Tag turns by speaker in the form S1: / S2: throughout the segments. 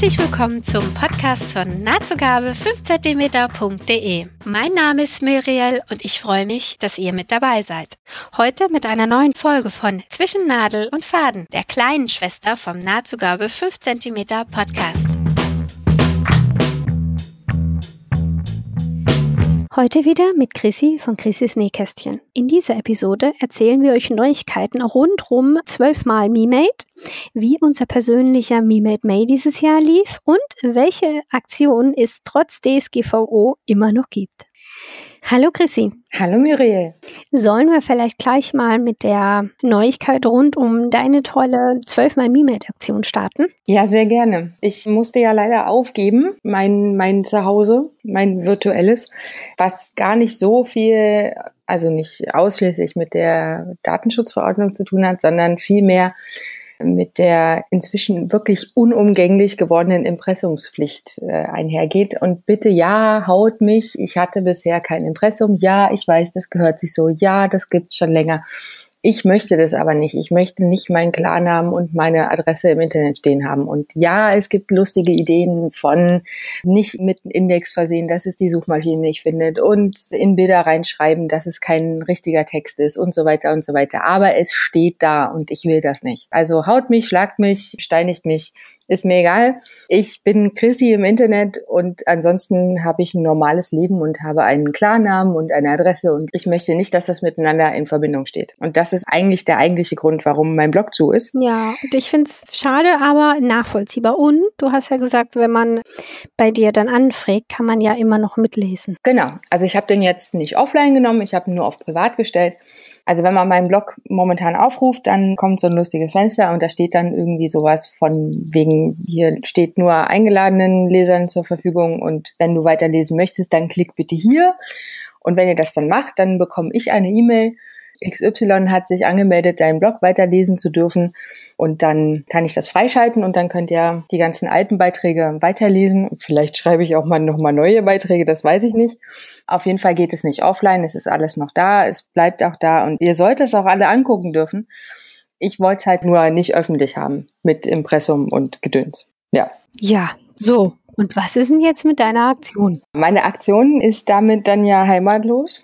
S1: Herzlich willkommen zum Podcast von nahtzugabe 5cm.de. Mein Name ist Muriel und ich freue mich, dass ihr mit dabei seid. Heute mit einer neuen Folge von Zwischen Nadel und Faden, der kleinen Schwester vom Nahtzugabe 5 cm Podcast. Heute wieder mit Chrissy von Chrissys Nähkästchen. In dieser Episode erzählen wir euch Neuigkeiten rundrum 12 Mal MeMade, wie unser persönlicher MeMade May dieses Jahr lief und welche Aktionen es trotz DSGVO immer noch gibt. Hallo Chrissy.
S2: Hallo Muriel.
S1: Sollen wir vielleicht gleich mal mit der Neuigkeit rund um deine tolle 12 mal MeMade-Aktion starten?
S2: Ja, sehr gerne. Ich musste ja leider aufgeben, mein, mein Zuhause, mein virtuelles, was gar nicht so viel, also nicht ausschließlich mit der Datenschutzverordnung zu tun hat, sondern vielmehr mit der inzwischen wirklich unumgänglich gewordenen Impressumspflicht äh, einhergeht. Und bitte, ja, haut mich. Ich hatte bisher kein Impressum. Ja, ich weiß, das gehört sich so. Ja, das gibt's schon länger. Ich möchte das aber nicht. Ich möchte nicht meinen Klarnamen und meine Adresse im Internet stehen haben. Und ja, es gibt lustige Ideen von nicht mit Index versehen, dass es die Suchmaschine nicht findet und in Bilder reinschreiben, dass es kein richtiger Text ist und so weiter und so weiter. Aber es steht da und ich will das nicht. Also haut mich, schlagt mich, steinigt mich ist mir egal. Ich bin Chrissy im Internet und ansonsten habe ich ein normales Leben und habe einen Klarnamen und eine Adresse und ich möchte nicht, dass das miteinander in Verbindung steht. Und das ist eigentlich der eigentliche Grund, warum mein Blog zu ist.
S1: Ja, und ich finde es schade, aber nachvollziehbar. Und du hast ja gesagt, wenn man bei dir dann anfragt, kann man ja immer noch mitlesen.
S2: Genau. Also ich habe den jetzt nicht offline genommen, ich habe ihn nur auf privat gestellt. Also wenn man meinen Blog momentan aufruft, dann kommt so ein lustiges Fenster und da steht dann irgendwie sowas von wegen, hier steht nur eingeladenen Lesern zur Verfügung und wenn du weiterlesen möchtest, dann klick bitte hier. Und wenn ihr das dann macht, dann bekomme ich eine E-Mail XY hat sich angemeldet, deinen Blog weiterlesen zu dürfen. Und dann kann ich das freischalten und dann könnt ihr die ganzen alten Beiträge weiterlesen. Vielleicht schreibe ich auch mal nochmal neue Beiträge, das weiß ich nicht. Auf jeden Fall geht es nicht offline, es ist alles noch da, es bleibt auch da und ihr sollt es auch alle angucken dürfen. Ich wollte es halt nur nicht öffentlich haben mit Impressum und Gedöns. Ja.
S1: Ja, so. Und was ist denn jetzt mit deiner Aktion?
S2: Meine Aktion ist damit dann ja heimatlos,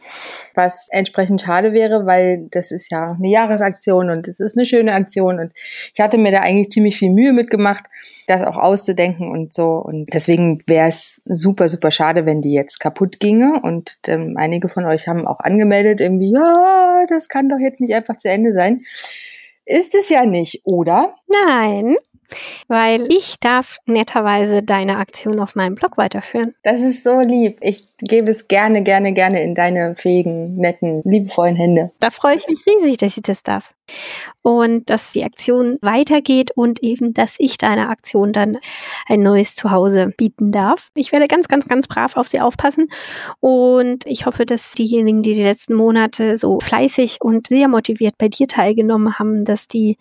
S2: was entsprechend schade wäre, weil das ist ja eine Jahresaktion und es ist eine schöne Aktion und ich hatte mir da eigentlich ziemlich viel Mühe mitgemacht, das auch auszudenken und so und deswegen wäre es super, super schade, wenn die jetzt kaputt ginge und ähm, einige von euch haben auch angemeldet irgendwie, ja, das kann doch jetzt nicht einfach zu Ende sein. Ist es ja nicht, oder?
S1: Nein weil ich darf netterweise deine Aktion auf meinem Blog weiterführen.
S2: Das ist so lieb. Ich gebe es gerne, gerne, gerne in deine fähigen, netten, liebevollen Hände.
S1: Da freue ich mich riesig, dass ich das darf und dass die Aktion weitergeht und eben, dass ich deiner Aktion dann ein neues Zuhause bieten darf. Ich werde ganz, ganz, ganz brav auf sie aufpassen und ich hoffe, dass diejenigen, die die letzten Monate so fleißig und sehr motiviert bei dir teilgenommen haben, dass die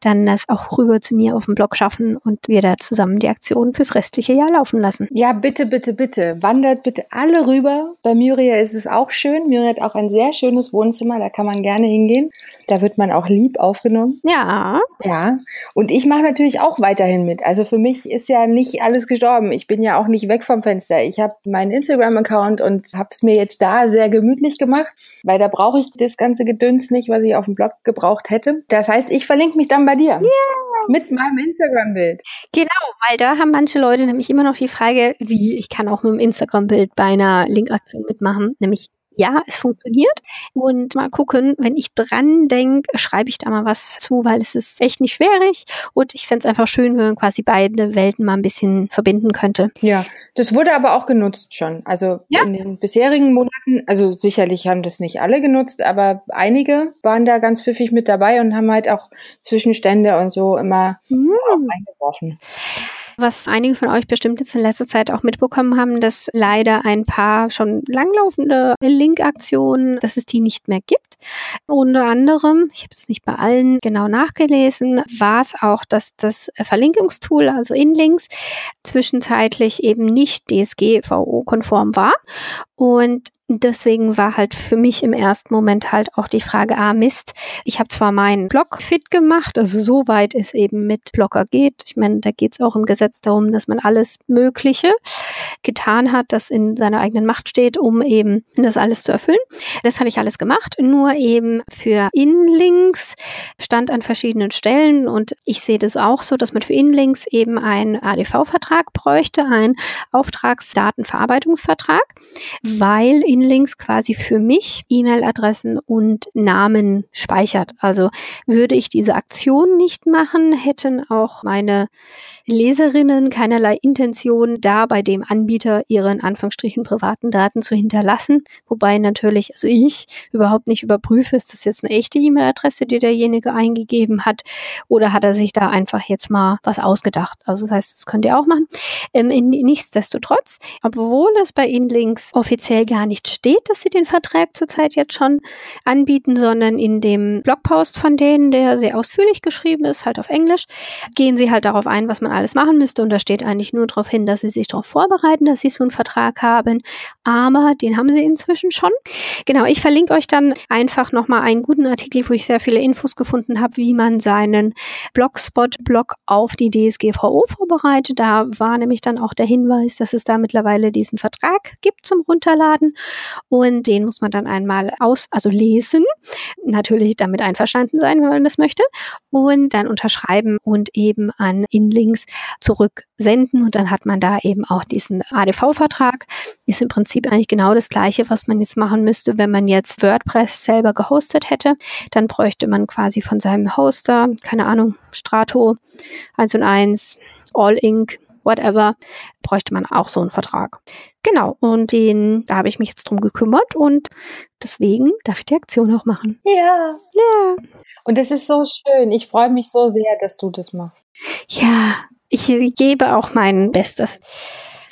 S1: dann das auch rüber zu mir auf dem Blog schaffen und wir da zusammen die Aktion fürs restliche Jahr laufen lassen.
S2: Ja, bitte, bitte, bitte. Wandert bitte alle rüber. Bei Muriel ist es auch schön. Muriel hat auch ein sehr schönes Wohnzimmer, da kann man gerne hingehen. Da wird man auch lieb aufgenommen.
S1: Ja.
S2: Ja. Und ich mache natürlich auch weiterhin mit. Also für mich ist ja nicht alles gestorben. Ich bin ja auch nicht weg vom Fenster. Ich habe meinen Instagram-Account und habe es mir jetzt da sehr gemütlich gemacht, weil da brauche ich das ganze Gedöns nicht, was ich auf dem Blog gebraucht hätte. Das heißt, ich verlinke mich dann bei dir.
S1: Ja.
S2: Mit meinem Instagram-Bild.
S1: Genau, weil da haben manche Leute nämlich immer noch die Frage, wie ich kann auch mit dem Instagram-Bild bei einer Linkaktion mitmachen. Nämlich ja, es funktioniert. Und mal gucken, wenn ich dran denke, schreibe ich da mal was zu, weil es ist echt nicht schwierig. Und ich fände es einfach schön, wenn man quasi beide Welten mal ein bisschen verbinden könnte.
S2: Ja, das wurde aber auch genutzt schon. Also ja. in den bisherigen Monaten, also sicherlich haben das nicht alle genutzt, aber einige waren da ganz pfiffig mit dabei und haben halt auch Zwischenstände und so immer mhm. eingeworfen
S1: was einige von euch bestimmt jetzt in letzter Zeit auch mitbekommen haben, dass leider ein paar schon langlaufende Link-Aktionen, dass es die nicht mehr gibt. Unter anderem, ich habe es nicht bei allen genau nachgelesen, war es auch, dass das Verlinkungstool, also Inlinks, zwischenzeitlich eben nicht DSGVO-konform war und deswegen war halt für mich im ersten Moment halt auch die Frage, ah Mist, ich habe zwar meinen Blog fit gemacht, also so weit es eben mit Blogger geht. Ich meine, da geht es auch im Gesetz darum, dass man alles Mögliche getan hat, das in seiner eigenen Macht steht, um eben das alles zu erfüllen. Das hatte ich alles gemacht, nur eben für Inlinks stand an verschiedenen Stellen und ich sehe das auch so, dass man für Inlinks eben einen ADV-Vertrag bräuchte, einen Auftragsdatenverarbeitungsvertrag, weil Inlinks quasi für mich E-Mail-Adressen und Namen speichert. Also würde ich diese Aktion nicht machen, hätten auch meine Leserinnen keinerlei Intention, da bei dem Anbieter ihre in Anführungsstrichen privaten Daten zu hinterlassen. Wobei natürlich, also ich überhaupt nicht überprüfe, ist das jetzt eine echte E-Mail-Adresse, die derjenige eingegeben hat, oder hat er sich da einfach jetzt mal was ausgedacht. Also das heißt, das könnt ihr auch machen. Ähm, in, nichtsdestotrotz, obwohl es bei Ihnen links offiziell gar nicht steht, dass Sie den Vertrag zurzeit jetzt schon anbieten, sondern in dem Blogpost von denen, der sehr ausführlich geschrieben ist, halt auf Englisch, gehen Sie halt darauf ein, was man alles machen müsste. Und da steht eigentlich nur darauf hin, dass sie sich darauf vorbereiten, dass sie so einen Vertrag haben. Aber den haben sie inzwischen schon. Genau, ich verlinke euch dann einfach nochmal einen guten Artikel, wo ich sehr viele Infos gefunden habe, wie man seinen Blogspot-Blog auf die DSGVO vorbereitet. Da war nämlich dann auch der Hinweis, dass es da mittlerweile diesen Vertrag gibt zum Runterladen. Und den muss man dann einmal aus, also lesen. Natürlich damit einverstanden sein, wenn man das möchte. Und dann unterschreiben und eben an Inlinks Links zurücksenden und dann hat man da eben auch diesen ADV-Vertrag. Ist im Prinzip eigentlich genau das Gleiche, was man jetzt machen müsste, wenn man jetzt WordPress selber gehostet hätte. Dann bräuchte man quasi von seinem Hoster, keine Ahnung, Strato 1 und 1, All Inc., whatever, bräuchte man auch so einen Vertrag. Genau, und den, da habe ich mich jetzt drum gekümmert und deswegen darf ich die Aktion auch machen.
S2: Ja. Ja. Und das ist so schön. Ich freue mich so sehr, dass du das machst.
S1: Ja, ich gebe auch mein Bestes.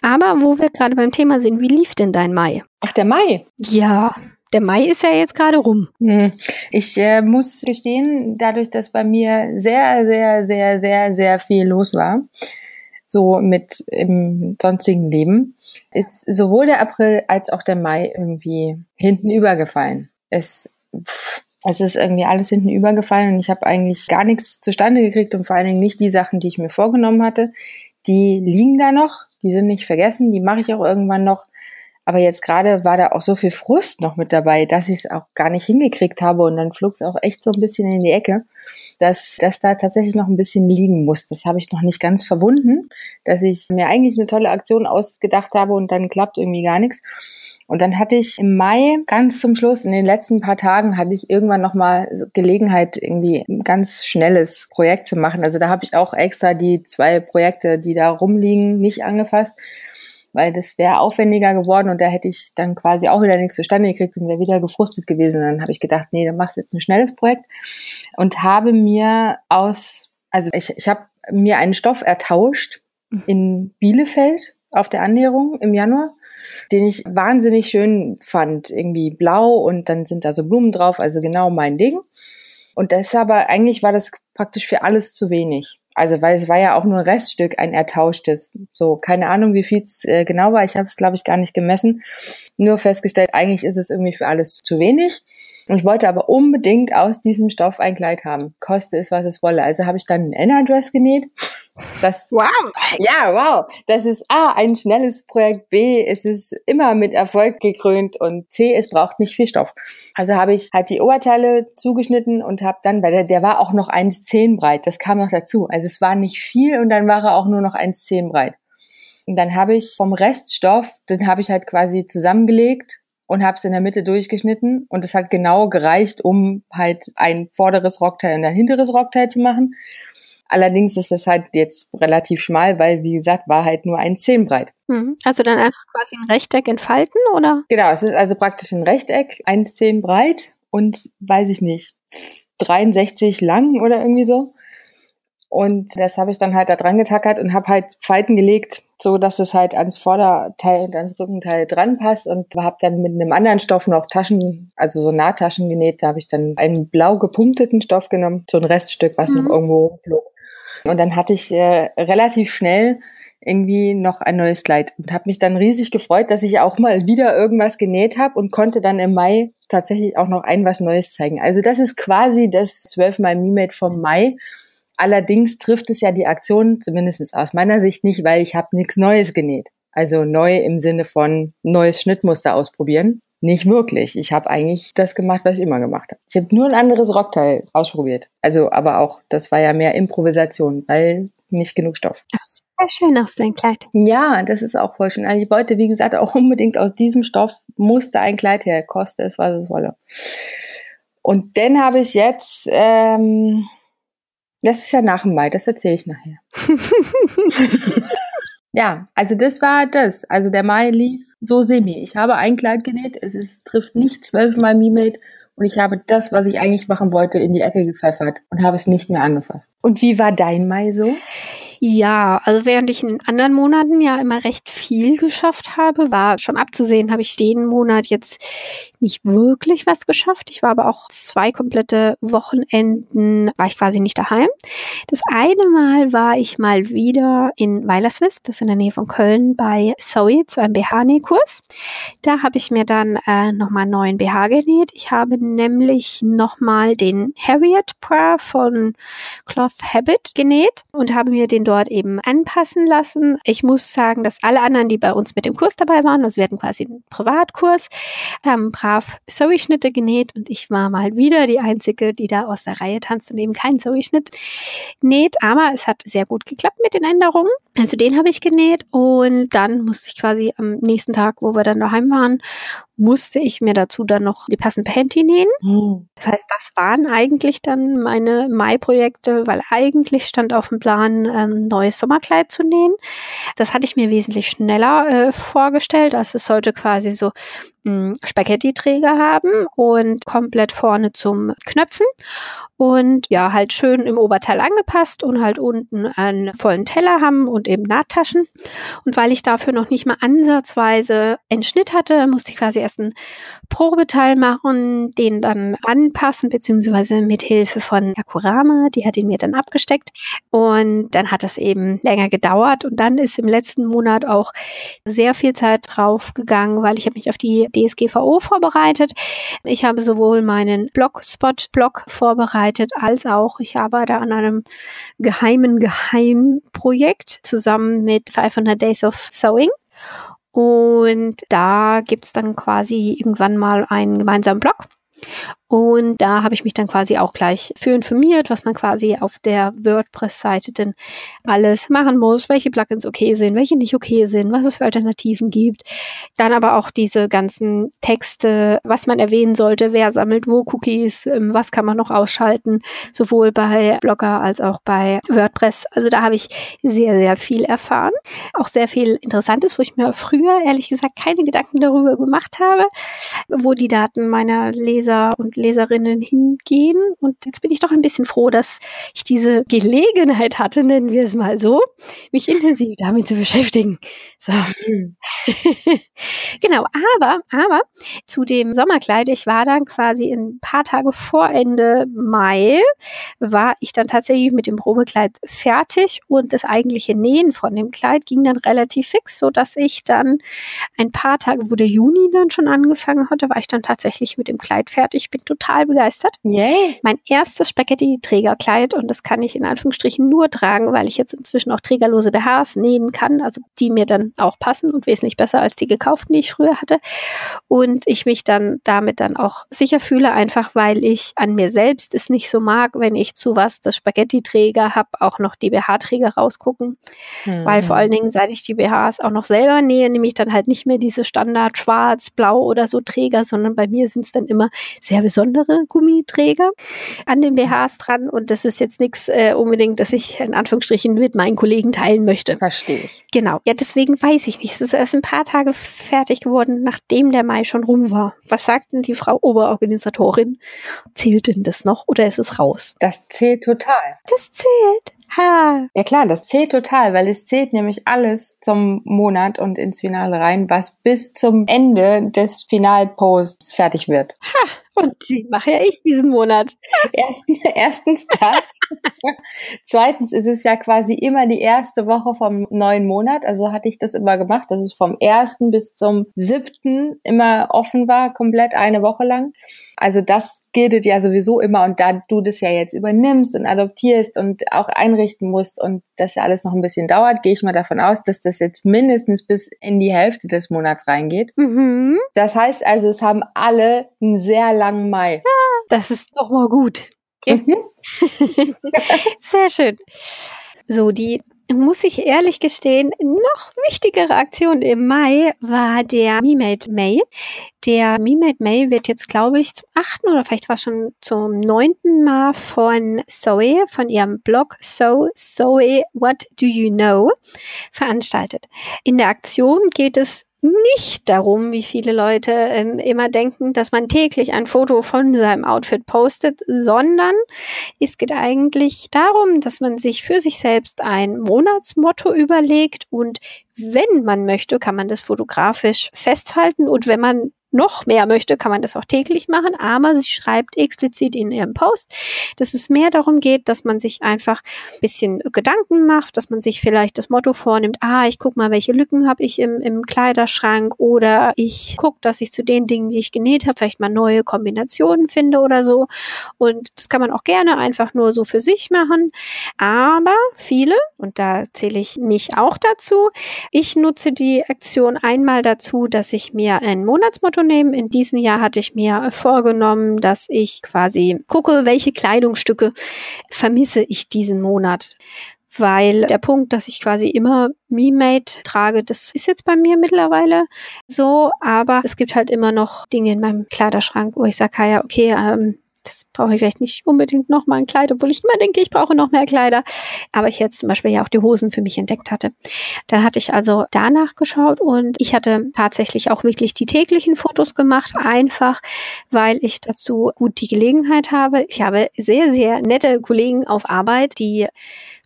S1: Aber wo wir gerade beim Thema sind, wie lief denn dein Mai?
S2: Ach, der Mai?
S1: Ja, der Mai ist ja jetzt gerade rum.
S2: Hm. Ich äh, muss gestehen, dadurch, dass bei mir sehr, sehr, sehr, sehr, sehr viel los war, so mit im sonstigen Leben, ist sowohl der April als auch der Mai irgendwie hinten übergefallen. Es, pff, es ist irgendwie alles hinten übergefallen und ich habe eigentlich gar nichts zustande gekriegt und vor allen Dingen nicht die Sachen, die ich mir vorgenommen hatte. Die liegen da noch, die sind nicht vergessen, die mache ich auch irgendwann noch. Aber jetzt gerade war da auch so viel Frust noch mit dabei, dass ich es auch gar nicht hingekriegt habe und dann flog es auch echt so ein bisschen in die Ecke, dass das da tatsächlich noch ein bisschen liegen muss. Das habe ich noch nicht ganz verwunden, dass ich mir eigentlich eine tolle Aktion ausgedacht habe und dann klappt irgendwie gar nichts. Und dann hatte ich im Mai ganz zum Schluss, in den letzten paar Tagen, hatte ich irgendwann nochmal Gelegenheit, irgendwie ein ganz schnelles Projekt zu machen. Also da habe ich auch extra die zwei Projekte, die da rumliegen, nicht angefasst weil das wäre aufwendiger geworden und da hätte ich dann quasi auch wieder nichts zustande gekriegt und wäre wieder gefrustet gewesen. Und dann habe ich gedacht, nee, dann machst du jetzt ein schnelles Projekt und habe mir aus, also ich, ich habe mir einen Stoff ertauscht mhm. in Bielefeld auf der Annäherung im Januar, den ich wahnsinnig schön fand. Irgendwie blau und dann sind da so Blumen drauf, also genau mein Ding. Und das aber, eigentlich war das praktisch für alles zu wenig. Also weil es war ja auch nur ein Reststück, ein ertauschtes. So, keine Ahnung, wie viel es äh, genau war. Ich habe es, glaube ich, gar nicht gemessen. Nur festgestellt, eigentlich ist es irgendwie für alles zu wenig. Und ich wollte aber unbedingt aus diesem Stoff ein Kleid haben. Koste es, was es wolle. Also habe ich dann einen Inner-Dress genäht. Das, wow! Ja, wow! Das ist A, ein schnelles Projekt. B, es ist immer mit Erfolg gekrönt. Und C, es braucht nicht viel Stoff. Also habe ich halt die Oberteile zugeschnitten und habe dann, weil der, der war auch noch 1,10 breit. Das kam noch dazu. Also es war nicht viel und dann war er auch nur noch 1,10 breit. Und dann habe ich vom Reststoff, den habe ich halt quasi zusammengelegt und habe es in der Mitte durchgeschnitten und es hat genau gereicht, um halt ein vorderes Rockteil und ein hinteres Rockteil zu machen. Allerdings ist es halt jetzt relativ schmal, weil, wie gesagt, war halt nur ein Zehn breit.
S1: Mhm. Also dann einfach quasi ein Rechteck entfalten, oder?
S2: Genau, es ist also praktisch ein Rechteck, 1,10 breit und, weiß ich nicht, 63 lang oder irgendwie so. Und das habe ich dann halt da dran getackert und habe halt Falten gelegt, so dass es halt ans Vorderteil und ans Rückenteil dran passt und habe dann mit einem anderen Stoff noch Taschen, also so Nahtaschen genäht. Da habe ich dann einen blau gepunkteten Stoff genommen, so ein Reststück, was mhm. noch irgendwo flog. Und dann hatte ich äh, relativ schnell irgendwie noch ein neues Kleid und habe mich dann riesig gefreut, dass ich auch mal wieder irgendwas genäht habe und konnte dann im Mai tatsächlich auch noch ein was Neues zeigen. Also das ist quasi das 12 mal Me-Made vom Mai. Allerdings trifft es ja die Aktion, zumindest aus meiner Sicht nicht, weil ich habe nichts Neues genäht. Also neu im Sinne von neues Schnittmuster ausprobieren. Nicht wirklich. Ich habe eigentlich das gemacht, was ich immer gemacht habe. Ich habe nur ein anderes Rockteil ausprobiert. Also, aber auch, das war ja mehr Improvisation, weil nicht genug Stoff.
S1: Ach, super schön aus dein Kleid.
S2: Ja, das ist auch voll schön. Also ich wollte, wie gesagt, auch unbedingt aus diesem Stoff musste ein Kleid her, koste es, was es wolle. Und dann habe ich jetzt, ähm, das ist ja nach dem Mai, das erzähle ich nachher. ja, also das war das. Also der Mai lief so semi. Ich habe ein Kleid genäht, es ist, trifft nicht zwölfmal Me-Made und ich habe das, was ich eigentlich machen wollte, in die Ecke gepfeffert und habe es nicht mehr angefasst. Und wie war dein Mai so?
S1: Ja, also während ich in anderen Monaten ja immer recht viel geschafft habe, war schon abzusehen, habe ich den Monat jetzt nicht wirklich was geschafft. Ich war aber auch zwei komplette Wochenenden, war ich quasi nicht daheim. Das eine Mal war ich mal wieder in Weilerswist, das ist in der Nähe von Köln, bei Zoe zu einem BH-Nähkurs. Da habe ich mir dann äh, nochmal einen neuen BH genäht. Ich habe nämlich nochmal den Harriet Bra von Cloth Habit genäht und habe mir den dort eben anpassen lassen. Ich muss sagen, dass alle anderen, die bei uns mit dem Kurs dabei waren, also hatten quasi einen Privatkurs, haben brav Zoe-Schnitte genäht und ich war mal wieder die Einzige, die da aus der Reihe tanzt und eben keinen Zoe-Schnitt näht. Aber es hat sehr gut geklappt mit den Änderungen. Also den habe ich genäht und dann musste ich quasi am nächsten Tag, wo wir dann daheim waren, musste ich mir dazu dann noch die passenden Panty nähen. Mhm. Das heißt, das waren eigentlich dann meine Mai-Projekte, weil eigentlich stand auf dem Plan, ein neues Sommerkleid zu nähen. Das hatte ich mir wesentlich schneller äh, vorgestellt. Also es sollte quasi so hm, Spaghetti-Träger haben und komplett vorne zum Knöpfen und ja, halt schön im Oberteil angepasst und halt unten einen vollen Teller haben und eben Nahttaschen. Und weil ich dafür noch nicht mal ansatzweise einen Schnitt hatte, musste ich quasi erst einen Probeteil machen, den dann anpassen, beziehungsweise mit Hilfe von Akurama, die hat ihn mir dann abgesteckt. Und dann hat es eben länger gedauert und dann ist im letzten Monat auch sehr viel Zeit drauf gegangen, weil ich habe mich auf die DSGVO vorbereitet. Ich habe sowohl meinen Blogspot-Blog vorbereitet, als auch ich arbeite an einem geheimen Geheimprojekt zusammen mit 500 Days of Sewing. Und da gibt's dann quasi irgendwann mal einen gemeinsamen Blog. Und da habe ich mich dann quasi auch gleich für informiert, was man quasi auf der WordPress-Seite denn alles machen muss, welche Plugins okay sind, welche nicht okay sind, was es für Alternativen gibt. Dann aber auch diese ganzen Texte, was man erwähnen sollte, wer sammelt wo Cookies, ähm, was kann man noch ausschalten, sowohl bei Blogger als auch bei WordPress. Also da habe ich sehr, sehr viel erfahren. Auch sehr viel Interessantes, wo ich mir früher ehrlich gesagt keine Gedanken darüber gemacht habe, wo die Daten meiner Leser und Leserinnen hingehen. Und jetzt bin ich doch ein bisschen froh, dass ich diese Gelegenheit hatte, nennen wir es mal so, mich intensiv damit zu beschäftigen. So. genau, aber, aber zu dem Sommerkleid, ich war dann quasi ein paar Tage vor Ende Mai, war ich dann tatsächlich mit dem Probekleid fertig und das eigentliche Nähen von dem Kleid ging dann relativ fix, so dass ich dann ein paar Tage, wo der Juni dann schon angefangen hatte, war ich dann tatsächlich mit dem Kleid fertig. Bin total begeistert.
S2: Yay.
S1: Mein erstes Spaghetti-Trägerkleid und das kann ich in Anführungsstrichen nur tragen, weil ich jetzt inzwischen auch trägerlose BHs nähen kann, also die mir dann auch passen und wesentlich besser als die gekauften, die ich früher hatte. Und ich mich dann damit dann auch sicher fühle, einfach weil ich an mir selbst es nicht so mag, wenn ich zu was das Spaghetti-Träger habe, auch noch die BH-Träger rausgucken. Mhm. Weil vor allen Dingen, seit ich die BHs auch noch selber nähe, nehme ich dann halt nicht mehr diese Standard schwarz, blau oder so Träger, sondern bei mir sind es dann immer sehr besondere Gummiträger an den BHs dran. Und das ist jetzt nichts äh, unbedingt, dass ich in Anführungsstrichen mit meinen Kollegen teilen möchte.
S2: Verstehe ich.
S1: Genau. Ja, deswegen weiß ich nicht. Es ist erst ein paar Tage fertig geworden, nachdem der Mai schon rum war. Was sagt denn die Frau Oberorganisatorin? Zählt denn das noch oder ist es raus?
S2: Das zählt total.
S1: Das zählt. Ha.
S2: Ja klar, das zählt total, weil es zählt nämlich alles zum Monat und ins Finale rein, was bis zum Ende des Finalposts fertig wird.
S1: Ha, Und die mache ja ich diesen Monat.
S2: Erstens, erstens das. Zweitens ist es ja quasi immer die erste Woche vom neuen Monat. Also hatte ich das immer gemacht, dass es vom ersten bis zum siebten immer offen war, komplett eine Woche lang. Also das gilt ja sowieso immer und da du das ja jetzt übernimmst und adoptierst und auch einrichten musst und das ja alles noch ein bisschen dauert, gehe ich mal davon aus, dass das jetzt mindestens bis in die Hälfte des Monats reingeht. Mhm. Das heißt also, es haben alle einen sehr langen Mai.
S1: Das ist doch mal gut. Mhm. sehr schön. So, die muss ich ehrlich gestehen, noch wichtigere Aktion im Mai war der MeMade May. Der MeMade May wird jetzt, glaube ich, zum achten oder vielleicht war schon zum neunten Mal von Zoe, von ihrem Blog So, Zoe, What Do You Know, veranstaltet. In der Aktion geht es nicht darum, wie viele Leute ähm, immer denken, dass man täglich ein Foto von seinem Outfit postet, sondern es geht eigentlich darum, dass man sich für sich selbst ein Monatsmotto überlegt und wenn man möchte, kann man das fotografisch festhalten und wenn man noch mehr möchte, kann man das auch täglich machen, aber sie schreibt explizit in ihrem Post, dass es mehr darum geht, dass man sich einfach ein bisschen Gedanken macht, dass man sich vielleicht das Motto vornimmt, ah, ich guck mal, welche Lücken habe ich im, im Kleiderschrank oder ich guck, dass ich zu den Dingen, die ich genäht habe, vielleicht mal neue Kombinationen finde oder so. Und das kann man auch gerne einfach nur so für sich machen. Aber viele, und da zähle ich mich auch dazu, ich nutze die Aktion einmal dazu, dass ich mir ein Monatsmotto Foto nehmen. In diesem Jahr hatte ich mir vorgenommen, dass ich quasi gucke, welche Kleidungsstücke vermisse ich diesen Monat weil der Punkt, dass ich quasi immer Me-Made trage, das ist jetzt bei mir mittlerweile so, aber es gibt halt immer noch Dinge in meinem Kleiderschrank, wo ich sage, ja, okay, ähm, das brauche ich vielleicht nicht unbedingt noch mal ein Kleid, obwohl ich immer denke, ich brauche noch mehr Kleider. Aber ich jetzt zum Beispiel ja auch die Hosen für mich entdeckt hatte. Dann hatte ich also danach geschaut und ich hatte tatsächlich auch wirklich die täglichen Fotos gemacht, einfach weil ich dazu gut die Gelegenheit habe. Ich habe sehr, sehr nette Kollegen auf Arbeit, die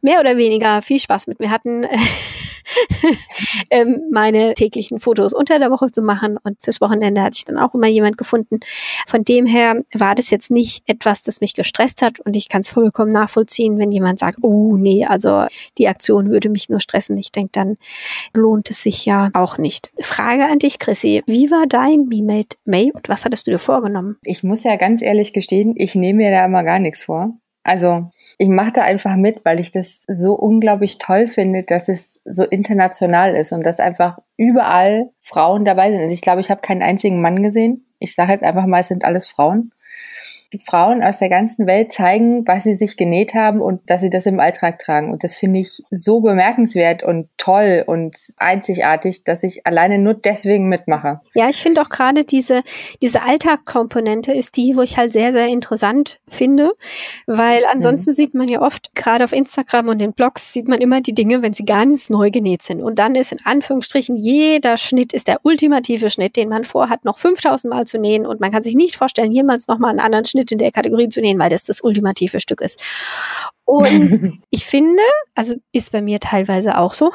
S1: mehr oder weniger viel Spaß mit mir hatten. ähm, meine täglichen Fotos unter der Woche zu machen. Und fürs Wochenende hatte ich dann auch immer jemand gefunden. Von dem her war das jetzt nicht etwas, das mich gestresst hat. Und ich kann es vollkommen nachvollziehen, wenn jemand sagt, oh nee, also die Aktion würde mich nur stressen. Ich denke, dann lohnt es sich ja auch nicht. Frage an dich, Chrissy. Wie war dein Me-Made May und was hattest du dir vorgenommen?
S2: Ich muss ja ganz ehrlich gestehen, ich nehme mir da immer gar nichts vor. Also ich mache da einfach mit, weil ich das so unglaublich toll finde, dass es so international ist und dass einfach überall Frauen dabei sind. Also ich glaube, ich habe keinen einzigen Mann gesehen. Ich sage halt einfach mal, es sind alles Frauen. Frauen aus der ganzen Welt zeigen, was sie sich genäht haben und dass sie das im Alltag tragen. Und das finde ich so bemerkenswert und toll und einzigartig, dass ich alleine nur deswegen mitmache.
S1: Ja, ich finde auch gerade diese, diese Alltagkomponente ist die, wo ich halt sehr, sehr interessant finde, weil ansonsten mhm. sieht man ja oft, gerade auf Instagram und den Blogs, sieht man immer die Dinge, wenn sie ganz neu genäht sind. Und dann ist in Anführungsstrichen jeder Schnitt ist der ultimative Schnitt, den man vorhat, noch 5000 Mal zu nähen und man kann sich nicht vorstellen, jemals nochmal einen anderen Schnitt Schnitt in der Kategorie zu nehmen, weil das das ultimative Stück ist. Und ich finde, also ist bei mir teilweise auch so,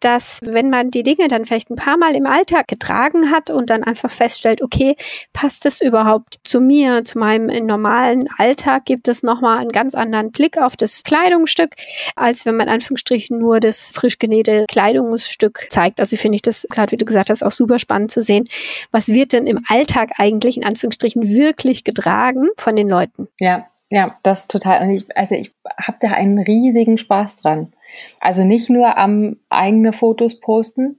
S1: dass wenn man die Dinge dann vielleicht ein paar Mal im Alltag getragen hat und dann einfach feststellt, okay, passt das überhaupt zu mir, zu meinem normalen Alltag, gibt es nochmal einen ganz anderen Blick auf das Kleidungsstück, als wenn man Anführungsstrichen nur das frisch genähte Kleidungsstück zeigt. Also finde ich das, gerade wie du gesagt hast, auch super spannend zu sehen. Was wird denn im Alltag eigentlich in Anführungsstrichen wirklich getragen von den Leuten?
S2: Ja, ja, das total. Und ich, also ich habe da einen riesigen Spaß dran. Also nicht nur am eigene Fotos posten,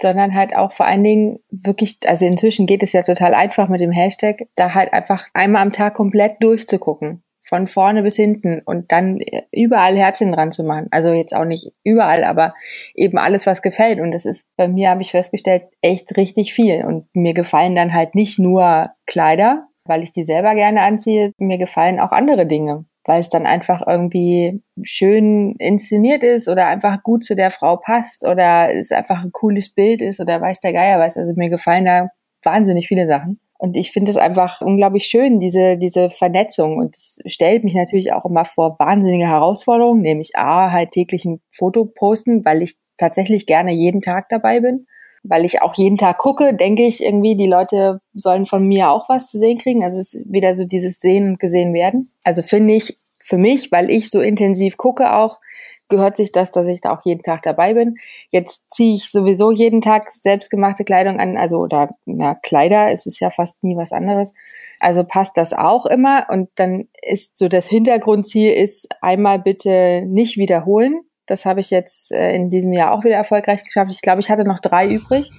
S2: sondern halt auch vor allen Dingen wirklich, also inzwischen geht es ja total einfach mit dem Hashtag, da halt einfach einmal am Tag komplett durchzugucken. Von vorne bis hinten und dann überall Herzchen dran zu machen. Also jetzt auch nicht überall, aber eben alles, was gefällt. Und das ist bei mir, habe ich festgestellt, echt richtig viel. Und mir gefallen dann halt nicht nur Kleider, weil ich die selber gerne anziehe. Mir gefallen auch andere Dinge weil es dann einfach irgendwie schön inszeniert ist oder einfach gut zu der Frau passt oder es einfach ein cooles Bild ist oder weiß der Geier was. Also mir gefallen da wahnsinnig viele Sachen. Und ich finde es einfach unglaublich schön, diese, diese Vernetzung. Und es stellt mich natürlich auch immer vor wahnsinnige Herausforderungen, nämlich A, halt täglich ein Foto posten, weil ich tatsächlich gerne jeden Tag dabei bin weil ich auch jeden Tag gucke, denke ich irgendwie, die Leute sollen von mir auch was zu sehen kriegen. Also es ist wieder so dieses Sehen und gesehen werden. Also finde ich für mich, weil ich so intensiv gucke auch, gehört sich das, dass ich da auch jeden Tag dabei bin. Jetzt ziehe ich sowieso jeden Tag selbstgemachte Kleidung an, also oder na, Kleider, es ist ja fast nie was anderes. Also passt das auch immer und dann ist so das Hintergrundziel ist einmal bitte nicht wiederholen. Das habe ich jetzt äh, in diesem Jahr auch wieder erfolgreich geschafft. Ich glaube, ich hatte noch drei übrig.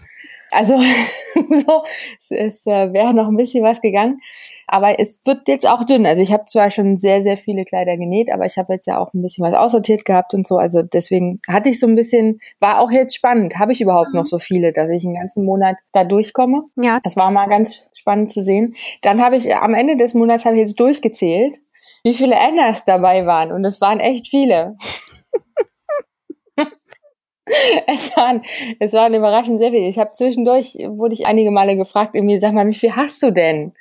S2: Also so, es, es äh, wäre noch ein bisschen was gegangen. Aber es wird jetzt auch dünn. Also ich habe zwar schon sehr, sehr viele Kleider genäht, aber ich habe jetzt ja auch ein bisschen was aussortiert gehabt und so. Also deswegen hatte ich so ein bisschen, war auch jetzt spannend. Habe ich überhaupt mhm. noch so viele, dass ich einen ganzen Monat da durchkomme? Ja. Das war mal ganz spannend zu sehen. Dann habe ich am Ende des Monats habe ich jetzt durchgezählt, wie viele Annas dabei waren. Und es waren echt viele. es waren, es waren überraschend sehr viele. Ich habe zwischendurch, wurde ich einige Male gefragt, irgendwie, sag mal, wie viel hast du denn?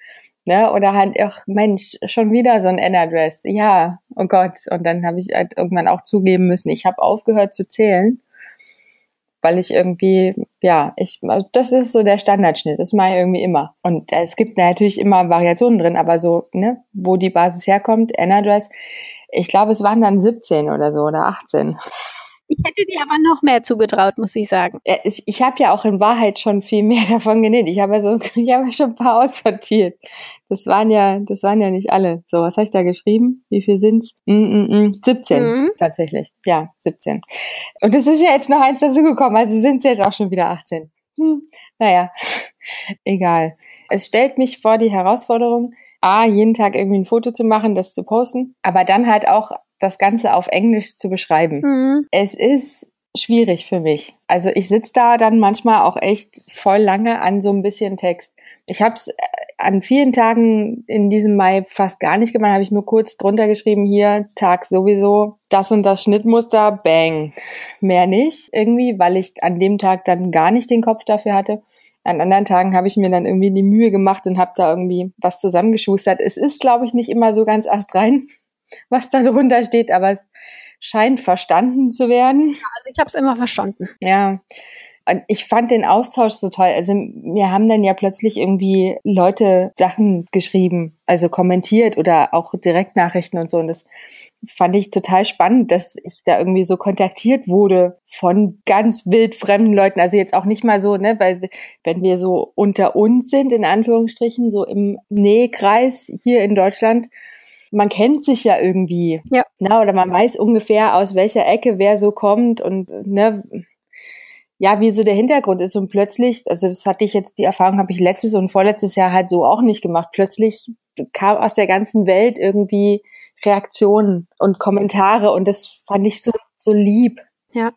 S2: Ne? Oder halt, ach Mensch, schon wieder so ein N-Adress. Ja, oh Gott. Und dann habe ich halt irgendwann auch zugeben müssen, ich habe aufgehört zu zählen, weil ich irgendwie, ja, ich, also das ist so der Standardschnitt, das mache ich irgendwie immer. Und es gibt natürlich immer Variationen drin, aber so, ne, wo die Basis herkommt, N-Adress, ich glaube, es waren dann 17 oder so oder 18.
S1: Ich hätte dir aber noch mehr zugetraut, muss ich sagen.
S2: Ja, ich ich habe ja auch in Wahrheit schon viel mehr davon genäht. Ich habe ja so, ich habe ja schon ein paar aussortiert. Das waren ja, das waren ja nicht alle. So, was habe ich da geschrieben? Wie viel sind's? Mm, mm, mm, 17 mhm. tatsächlich. Ja, 17. Und es ist ja jetzt noch eins dazugekommen, also sind es jetzt auch schon wieder 18. Hm, naja, egal. Es stellt mich vor die Herausforderung, A, jeden Tag irgendwie ein Foto zu machen, das zu posten, aber dann halt auch das Ganze auf Englisch zu beschreiben. Mhm. Es ist schwierig für mich. Also ich sitze da dann manchmal auch echt voll lange an so ein bisschen Text. Ich habe es äh, an vielen Tagen in diesem Mai fast gar nicht gemacht, habe ich nur kurz drunter geschrieben, hier Tag sowieso, das und das Schnittmuster, bang. Mehr nicht irgendwie, weil ich an dem Tag dann gar nicht den Kopf dafür hatte. An anderen Tagen habe ich mir dann irgendwie die Mühe gemacht und habe da irgendwie was zusammengeschustert. Es ist, glaube ich, nicht immer so ganz astrein was da drunter steht, aber es scheint verstanden zu werden.
S1: Ja, also ich habe es immer verstanden.
S2: Ja. Und ich fand den Austausch so toll. Also mir haben dann ja plötzlich irgendwie Leute Sachen geschrieben, also kommentiert oder auch Direktnachrichten und so. Und das fand ich total spannend, dass ich da irgendwie so kontaktiert wurde von ganz wild fremden Leuten. Also jetzt auch nicht mal so, ne, weil wenn wir so unter uns sind, in Anführungsstrichen, so im Nähkreis hier in Deutschland, man kennt sich ja irgendwie. Ja. Na, oder man weiß ungefähr, aus welcher Ecke wer so kommt und ne, ja, wie so der Hintergrund ist. Und plötzlich, also das hatte ich jetzt, die Erfahrung habe ich letztes und vorletztes Jahr halt so auch nicht gemacht. Plötzlich kam aus der ganzen Welt irgendwie Reaktionen und Kommentare und das fand ich so, so lieb.
S1: Ja,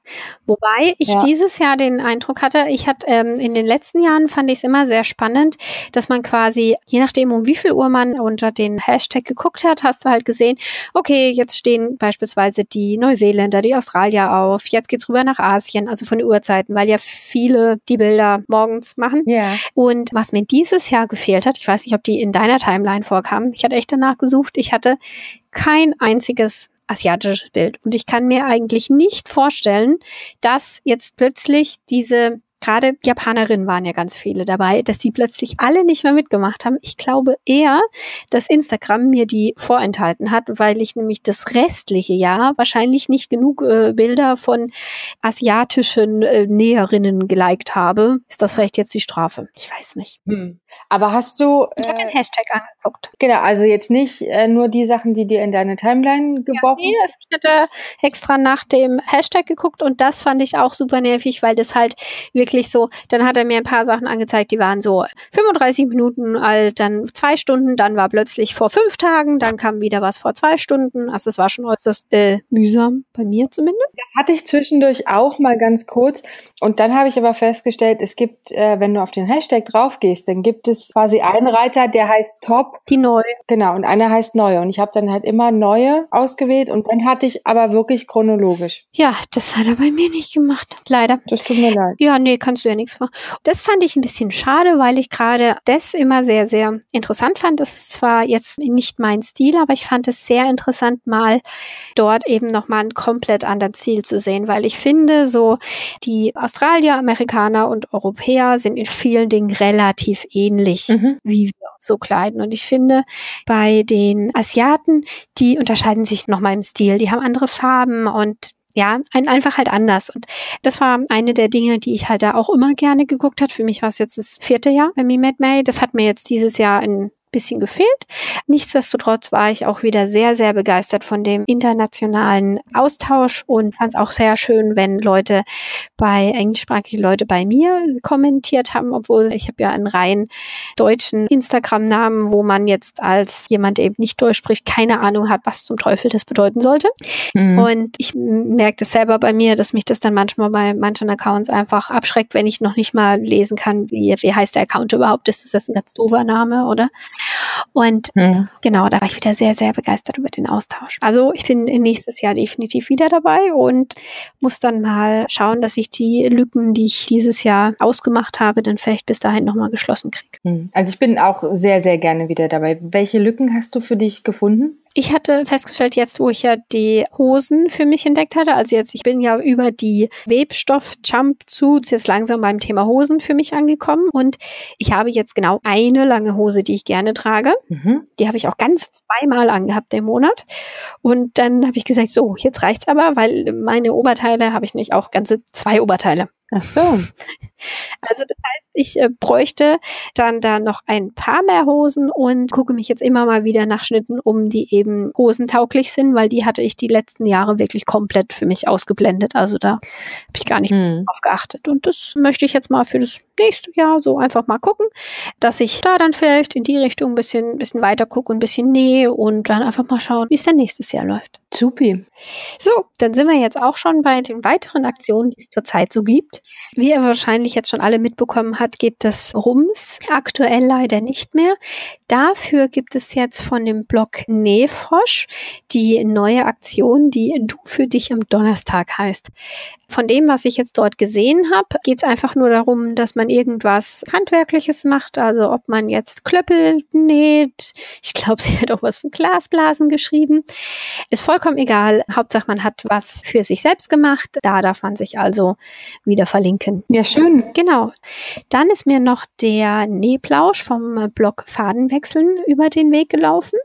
S1: wobei ich ja. dieses Jahr den Eindruck hatte, ich hatte ähm, in den letzten Jahren fand ich es immer sehr spannend, dass man quasi, je nachdem um wie viel Uhr man unter den Hashtag geguckt hat, hast du halt gesehen, okay, jetzt stehen beispielsweise die Neuseeländer, die Australier auf, jetzt geht's rüber nach Asien, also von den Uhrzeiten, weil ja viele die Bilder morgens machen. Ja. Und was mir dieses Jahr gefehlt hat, ich weiß nicht, ob die in deiner Timeline vorkamen, ich hatte echt danach gesucht, ich hatte kein einziges asiatisches Bild. Und ich kann mir eigentlich nicht vorstellen, dass jetzt plötzlich diese gerade Japanerinnen waren ja ganz viele dabei, dass die plötzlich alle nicht mehr mitgemacht haben. Ich glaube eher, dass Instagram mir die vorenthalten hat, weil ich nämlich das restliche Jahr wahrscheinlich nicht genug äh, Bilder von asiatischen äh, Näherinnen geliked habe. Ist das vielleicht jetzt die Strafe? Ich weiß nicht. Hm.
S2: Aber hast du.
S1: Äh, ich habe den Hashtag angeguckt.
S2: Genau, also jetzt nicht äh, nur die Sachen, die dir in deine Timeline geworfen ja,
S1: nee, Ich hatte extra nach dem Hashtag geguckt und das fand ich auch super nervig, weil das halt wirklich so, dann hat er mir ein paar Sachen angezeigt, die waren so 35 Minuten alt, dann zwei Stunden, dann war plötzlich vor fünf Tagen, dann kam wieder was vor zwei Stunden. Also es war schon äußerst äh, mühsam, bei mir zumindest.
S2: Das hatte ich zwischendurch auch mal ganz kurz. Und dann habe ich aber festgestellt, es gibt, äh, wenn du auf den Hashtag drauf gehst, dann gibt gibt es quasi einen Reiter, der heißt Top.
S1: Die neue.
S2: Genau, und einer heißt Neue. Und ich habe dann halt immer Neue ausgewählt und dann hatte ich aber wirklich chronologisch.
S1: Ja, das hat er bei mir nicht gemacht. Leider.
S2: Das tut mir leid.
S1: Ja, nee, kannst du ja nichts vor. Das fand ich ein bisschen schade, weil ich gerade das immer sehr, sehr interessant fand. Das ist zwar jetzt nicht mein Stil, aber ich fand es sehr interessant, mal dort eben nochmal ein komplett anderen Ziel zu sehen, weil ich finde, so die Australier, Amerikaner und Europäer sind in vielen Dingen relativ ähnlich,
S2: Mhm.
S1: wie wir uns so kleiden. Und ich finde, bei den Asiaten, die unterscheiden sich nochmal im Stil. Die haben andere Farben und ja, ein, einfach halt anders. Und das war eine der Dinge, die ich halt da auch immer gerne geguckt hat. Für mich war es jetzt das vierte Jahr bei Me Made May. Das hat mir jetzt dieses Jahr ein bisschen gefehlt. Nichtsdestotrotz war ich auch wieder sehr, sehr begeistert von dem internationalen Austausch und fand es auch sehr schön, wenn Leute bei englischsprachige Leute bei mir kommentiert haben, obwohl ich habe ja einen rein deutschen Instagram-Namen, wo man jetzt als jemand, der eben nicht Deutsch spricht, keine Ahnung hat, was zum Teufel das bedeuten sollte.
S2: Mhm.
S1: Und ich merke das selber bei mir, dass mich das dann manchmal bei manchen Accounts einfach abschreckt, wenn ich noch nicht mal lesen kann, wie, wie heißt der Account überhaupt? Ist das ein ganz doofer Name, oder? Und
S2: Mhm.
S1: genau, da war ich wieder sehr, sehr begeistert über den Austausch. Also ich bin nächstes Jahr definitiv wieder dabei und muss dann mal schauen, dass ich die Lücken, die ich dieses Jahr ausgemacht habe, dann vielleicht bis dahin nochmal geschlossen kriege.
S2: Mhm. Also ich bin auch sehr, sehr gerne wieder dabei. Welche Lücken hast du für dich gefunden?
S1: Ich hatte festgestellt, jetzt, wo ich ja die Hosen für mich entdeckt hatte, also jetzt, ich bin ja über die Webstoff-Jumpsuits jetzt langsam beim Thema Hosen für mich angekommen und ich habe jetzt genau eine lange Hose, die ich gerne trage.
S2: Mhm.
S1: Die habe ich auch ganz zweimal angehabt im Monat. Und dann habe ich gesagt, so, jetzt reicht's aber, weil meine Oberteile habe ich nicht auch ganze zwei Oberteile.
S2: Ach so.
S1: Also das heißt, ich äh, bräuchte dann da noch ein paar mehr Hosen und gucke mich jetzt immer mal wieder nach Schnitten um, die eben hosentauglich sind, weil die hatte ich die letzten Jahre wirklich komplett für mich ausgeblendet. Also da habe ich gar nicht
S2: Mhm.
S1: drauf geachtet. Und das möchte ich jetzt mal für das nächste Jahr so einfach mal gucken, dass ich da dann vielleicht in die Richtung ein bisschen, bisschen weiter gucke und ein bisschen nähe und dann einfach mal schauen, wie es dann nächstes Jahr läuft.
S2: Supi.
S1: So, dann sind wir jetzt auch schon bei den weiteren Aktionen, die es zurzeit so gibt. Wie ihr wahrscheinlich jetzt schon alle mitbekommen habt, gibt es Rums. Aktuell leider nicht mehr. Dafür gibt es jetzt von dem Blog Nähfrosch die neue Aktion, die Du für dich am Donnerstag heißt. Von dem, was ich jetzt dort gesehen habe, geht es einfach nur darum, dass man irgendwas Handwerkliches macht. Also ob man jetzt Klöppel näht. Ich glaube, sie hat auch was von Glasblasen geschrieben. Ist vollkommen egal. Hauptsache, man hat was für sich selbst gemacht. Da darf man sich also wieder verlinken.
S2: Ja, schön.
S1: Genau. Dann ist mir noch der Nähplausch vom Blog Fadenwechseln über den Weg gelaufen.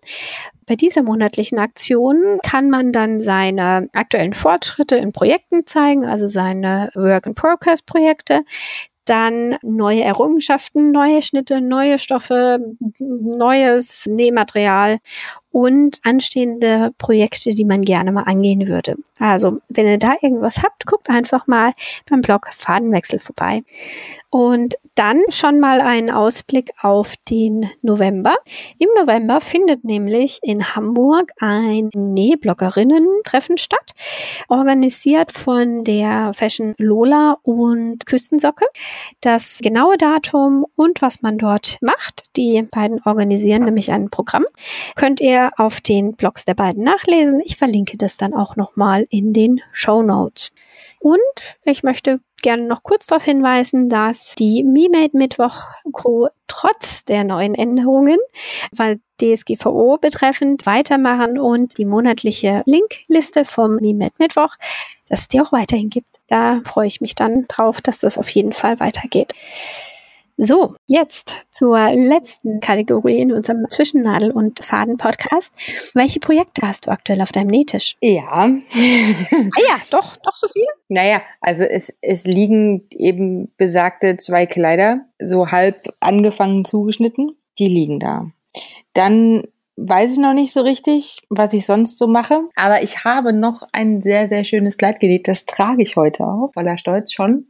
S1: Bei dieser monatlichen Aktion kann man dann seine aktuellen Fortschritte in Projekten zeigen, also seine Work-in-Progress-Projekte, dann neue Errungenschaften, neue Schnitte, neue Stoffe, neues Nähmaterial und anstehende Projekte, die man gerne mal angehen würde. Also, wenn ihr da irgendwas habt, guckt einfach mal beim Blog Fadenwechsel vorbei. Und dann schon mal einen Ausblick auf den November. Im November findet nämlich in Hamburg ein Nähbloggerinnen-Treffen statt, organisiert von der Fashion Lola und Küstensocke. Das genaue Datum und was man dort macht, die beiden organisieren nämlich ein Programm, könnt ihr auf den Blogs der beiden nachlesen. Ich verlinke das dann auch nochmal in den Show Notes. Und ich möchte gerne noch kurz darauf hinweisen, dass die MeMade Mittwoch Crew trotz der neuen Änderungen, weil DSGVO betreffend weitermachen und die monatliche Linkliste vom MeMade Mittwoch, dass es die auch weiterhin gibt. Da freue ich mich dann drauf, dass das auf jeden Fall weitergeht. So, jetzt zur letzten Kategorie in unserem Zwischennadel- und Faden-Podcast. Welche Projekte hast du aktuell auf deinem Nähtisch?
S2: Ja.
S1: Ah ja, doch, doch so viele.
S2: Naja, also es, es liegen eben besagte zwei Kleider, so halb angefangen zugeschnitten, die liegen da. Dann weiß ich noch nicht so richtig, was ich sonst so mache, aber ich habe noch ein sehr, sehr schönes Kleid genäht, das trage ich heute auch, voller Stolz schon.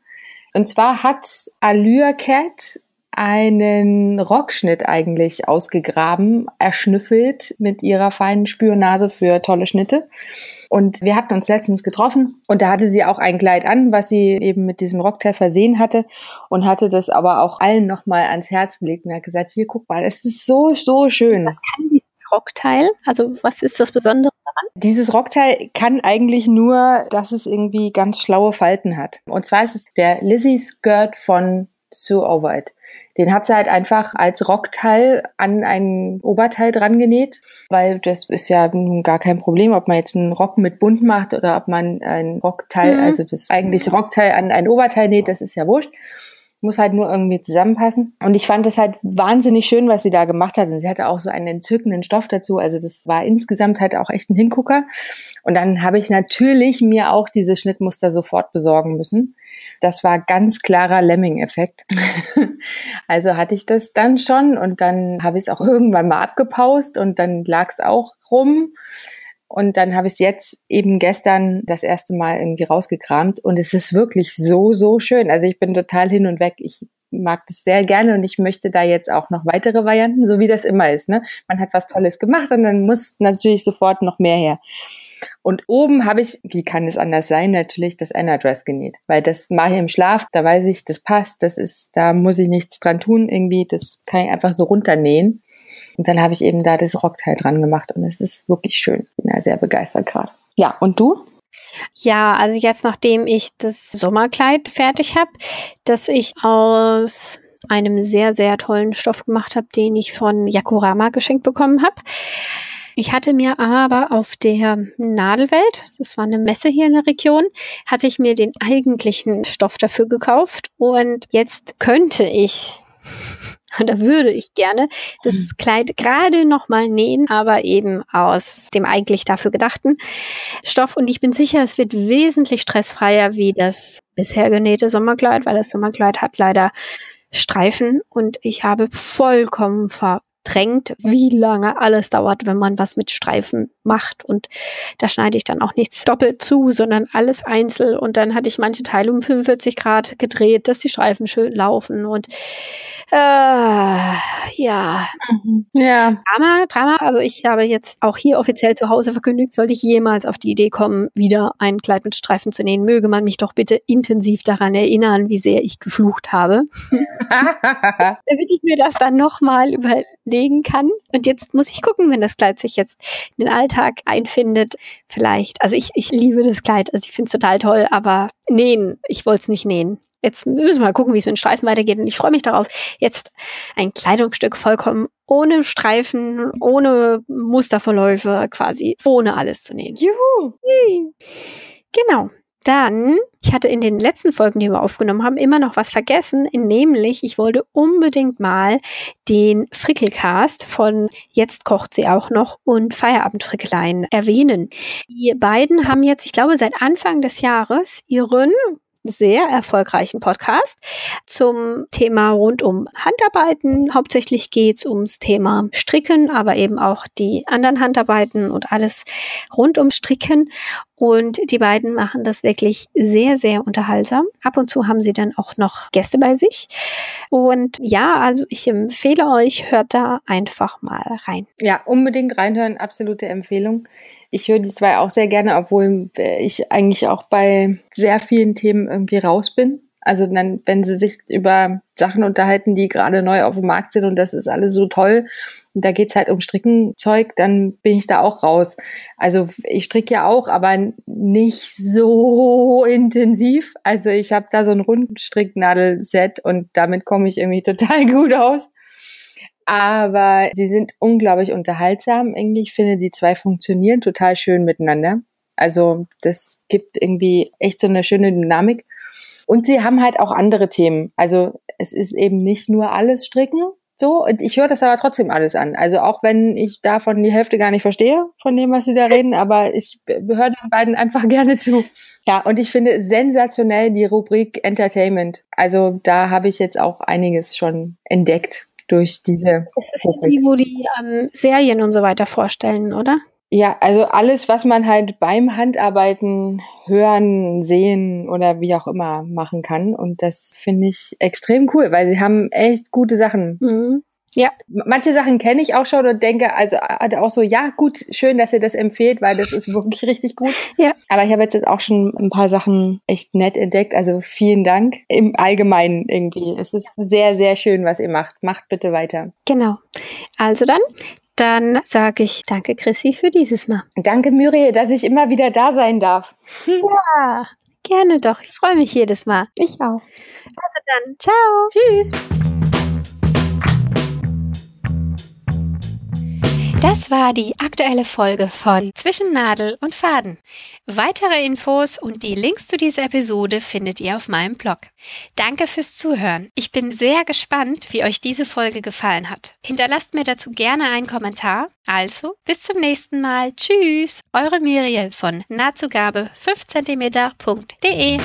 S2: Und zwar hat Allure Cat einen Rockschnitt eigentlich ausgegraben, erschnüffelt mit ihrer feinen Spürnase für tolle Schnitte. Und wir hatten uns letztens getroffen und da hatte sie auch ein Kleid an, was sie eben mit diesem Rockteil versehen hatte und hatte das aber auch allen nochmal ans Herz gelegt und hat gesagt, hier guck mal, es ist so, so schön.
S1: Was kann dieses Rockteil? Also was ist das Besondere daran?
S2: Dieses Rockteil kann eigentlich nur, dass es irgendwie ganz schlaue Falten hat. Und zwar ist es der Lizzie Skirt von Sue Overit. Den hat sie halt einfach als Rockteil an ein Oberteil dran genäht, weil das ist ja nun gar kein Problem, ob man jetzt einen Rock mit Bund macht oder ob man ein Rockteil, mhm. also das eigentliche Rockteil an ein Oberteil näht, das ist ja wurscht muss halt nur irgendwie zusammenpassen. Und ich fand das halt wahnsinnig schön, was sie da gemacht hat. Und sie hatte auch so einen entzückenden Stoff dazu. Also das war insgesamt halt auch echt ein Hingucker. Und dann habe ich natürlich mir auch diese Schnittmuster sofort besorgen müssen. Das war ganz klarer Lemming-Effekt. also hatte ich das dann schon und dann habe ich es auch irgendwann mal abgepaust und dann lag es auch rum. Und dann habe ich es jetzt eben gestern das erste Mal irgendwie rausgekramt und es ist wirklich so, so schön. Also ich bin total hin und weg. Ich mag das sehr gerne und ich möchte da jetzt auch noch weitere Varianten, so wie das immer ist. Ne? Man hat was Tolles gemacht und dann muss natürlich sofort noch mehr her. Und oben habe ich, wie kann es anders sein, natürlich das Dress genäht. Weil das mache ich im Schlaf, da weiß ich, das passt, das ist, da muss ich nichts dran tun irgendwie, das kann ich einfach so runternähen. Und dann habe ich eben da das Rockteil dran gemacht und es ist wirklich schön. Bin da sehr begeistert gerade. Ja, und du?
S1: Ja, also jetzt nachdem ich das Sommerkleid fertig habe, das ich aus einem sehr, sehr tollen Stoff gemacht habe, den ich von Yakurama geschenkt bekommen habe. Ich hatte mir aber auf der Nadelwelt, das war eine Messe hier in der Region, hatte ich mir den eigentlichen Stoff dafür gekauft und jetzt könnte ich und da würde ich gerne das hm. Kleid gerade nochmal nähen, aber eben aus dem eigentlich dafür gedachten Stoff. Und ich bin sicher, es wird wesentlich stressfreier wie das bisher genähte Sommerkleid, weil das Sommerkleid hat leider Streifen und ich habe vollkommen ver drängt, wie lange alles dauert, wenn man was mit Streifen macht. Und da schneide ich dann auch nichts doppelt zu, sondern alles einzeln. Und dann hatte ich manche Teile um 45 Grad gedreht, dass die Streifen schön laufen. Und äh, ja. Mhm. Ja. Drama, Drama. Also ich habe jetzt auch hier offiziell zu Hause verkündigt, sollte ich jemals auf die Idee kommen, wieder ein Kleid mit Streifen zu nähen, möge man mich doch bitte intensiv daran erinnern, wie sehr ich geflucht habe. Damit ich mir das dann nochmal überlegen kann. Und jetzt muss ich gucken, wenn das Kleid sich jetzt in den Alltag einfindet. Vielleicht. Also ich, ich liebe das Kleid. Also ich finde es total toll, aber nähen, ich wollte es nicht nähen. Jetzt müssen wir mal gucken, wie es mit den Streifen weitergeht. Und ich freue mich darauf, jetzt ein Kleidungsstück vollkommen ohne Streifen, ohne Musterverläufe, quasi ohne alles zu nähen. Juhu! Genau. Dann, ich hatte in den letzten Folgen, die wir aufgenommen haben, immer noch was vergessen, nämlich ich wollte unbedingt mal den Frickelcast von Jetzt kocht sie auch noch und Feierabendfrickeleien erwähnen. Die beiden haben jetzt, ich glaube, seit Anfang des Jahres ihren sehr erfolgreichen Podcast zum Thema rund um Handarbeiten. Hauptsächlich geht's ums Thema Stricken, aber eben auch die anderen Handarbeiten und alles rund um Stricken. Und die beiden machen das wirklich sehr, sehr unterhaltsam. Ab und zu haben sie dann auch noch Gäste bei sich. Und ja, also ich empfehle euch, hört da einfach mal rein.
S2: Ja, unbedingt reinhören, absolute Empfehlung. Ich höre die zwei auch sehr gerne, obwohl ich eigentlich auch bei sehr vielen Themen irgendwie raus bin. Also dann, wenn sie sich über Sachen unterhalten, die gerade neu auf dem Markt sind und das ist alles so toll und da geht's halt um Strickenzeug, dann bin ich da auch raus. Also ich stricke ja auch, aber nicht so intensiv. Also ich habe da so ein Rundstricknadelset und damit komme ich irgendwie total gut aus. Aber sie sind unglaublich unterhaltsam. Irgendwie, ich finde, die zwei funktionieren total schön miteinander. Also das gibt irgendwie echt so eine schöne Dynamik. Und sie haben halt auch andere Themen. Also es ist eben nicht nur alles Stricken. So, und ich höre das aber trotzdem alles an. Also auch wenn ich davon die Hälfte gar nicht verstehe, von dem, was sie da reden, aber ich höre den beiden einfach gerne zu. Ja, und ich finde sensationell die Rubrik Entertainment. Also da habe ich jetzt auch einiges schon entdeckt durch diese.
S1: Das ist ja die, wo die ähm, Serien und so weiter vorstellen, oder?
S2: Ja, also alles, was man halt beim Handarbeiten hören, sehen oder wie auch immer machen kann. Und das finde ich extrem cool, weil sie haben echt gute Sachen.
S1: Mhm. Ja.
S2: Manche Sachen kenne ich auch schon und denke also auch so, ja, gut, schön, dass ihr das empfehlt, weil das ist wirklich richtig gut.
S1: Ja.
S2: Aber ich habe jetzt auch schon ein paar Sachen echt nett entdeckt. Also vielen Dank im Allgemeinen irgendwie. Es ist sehr, sehr schön, was ihr macht. Macht bitte weiter.
S1: Genau. Also dann, dann sage ich danke, Chrissy, für dieses Mal.
S2: Danke, Muriel, dass ich immer wieder da sein darf.
S1: Ja, gerne doch. Ich freue mich jedes Mal.
S2: Ich auch.
S1: Also dann, ciao.
S2: Tschüss.
S1: Das war die aktuelle Folge von Zwischen Nadel und Faden. Weitere Infos und die Links zu dieser Episode findet ihr auf meinem Blog. Danke fürs Zuhören. Ich bin sehr gespannt, wie euch diese Folge gefallen hat. Hinterlasst mir dazu gerne einen Kommentar. Also, bis zum nächsten Mal. Tschüss, eure Miriel von nahtzugabe 5cm.de.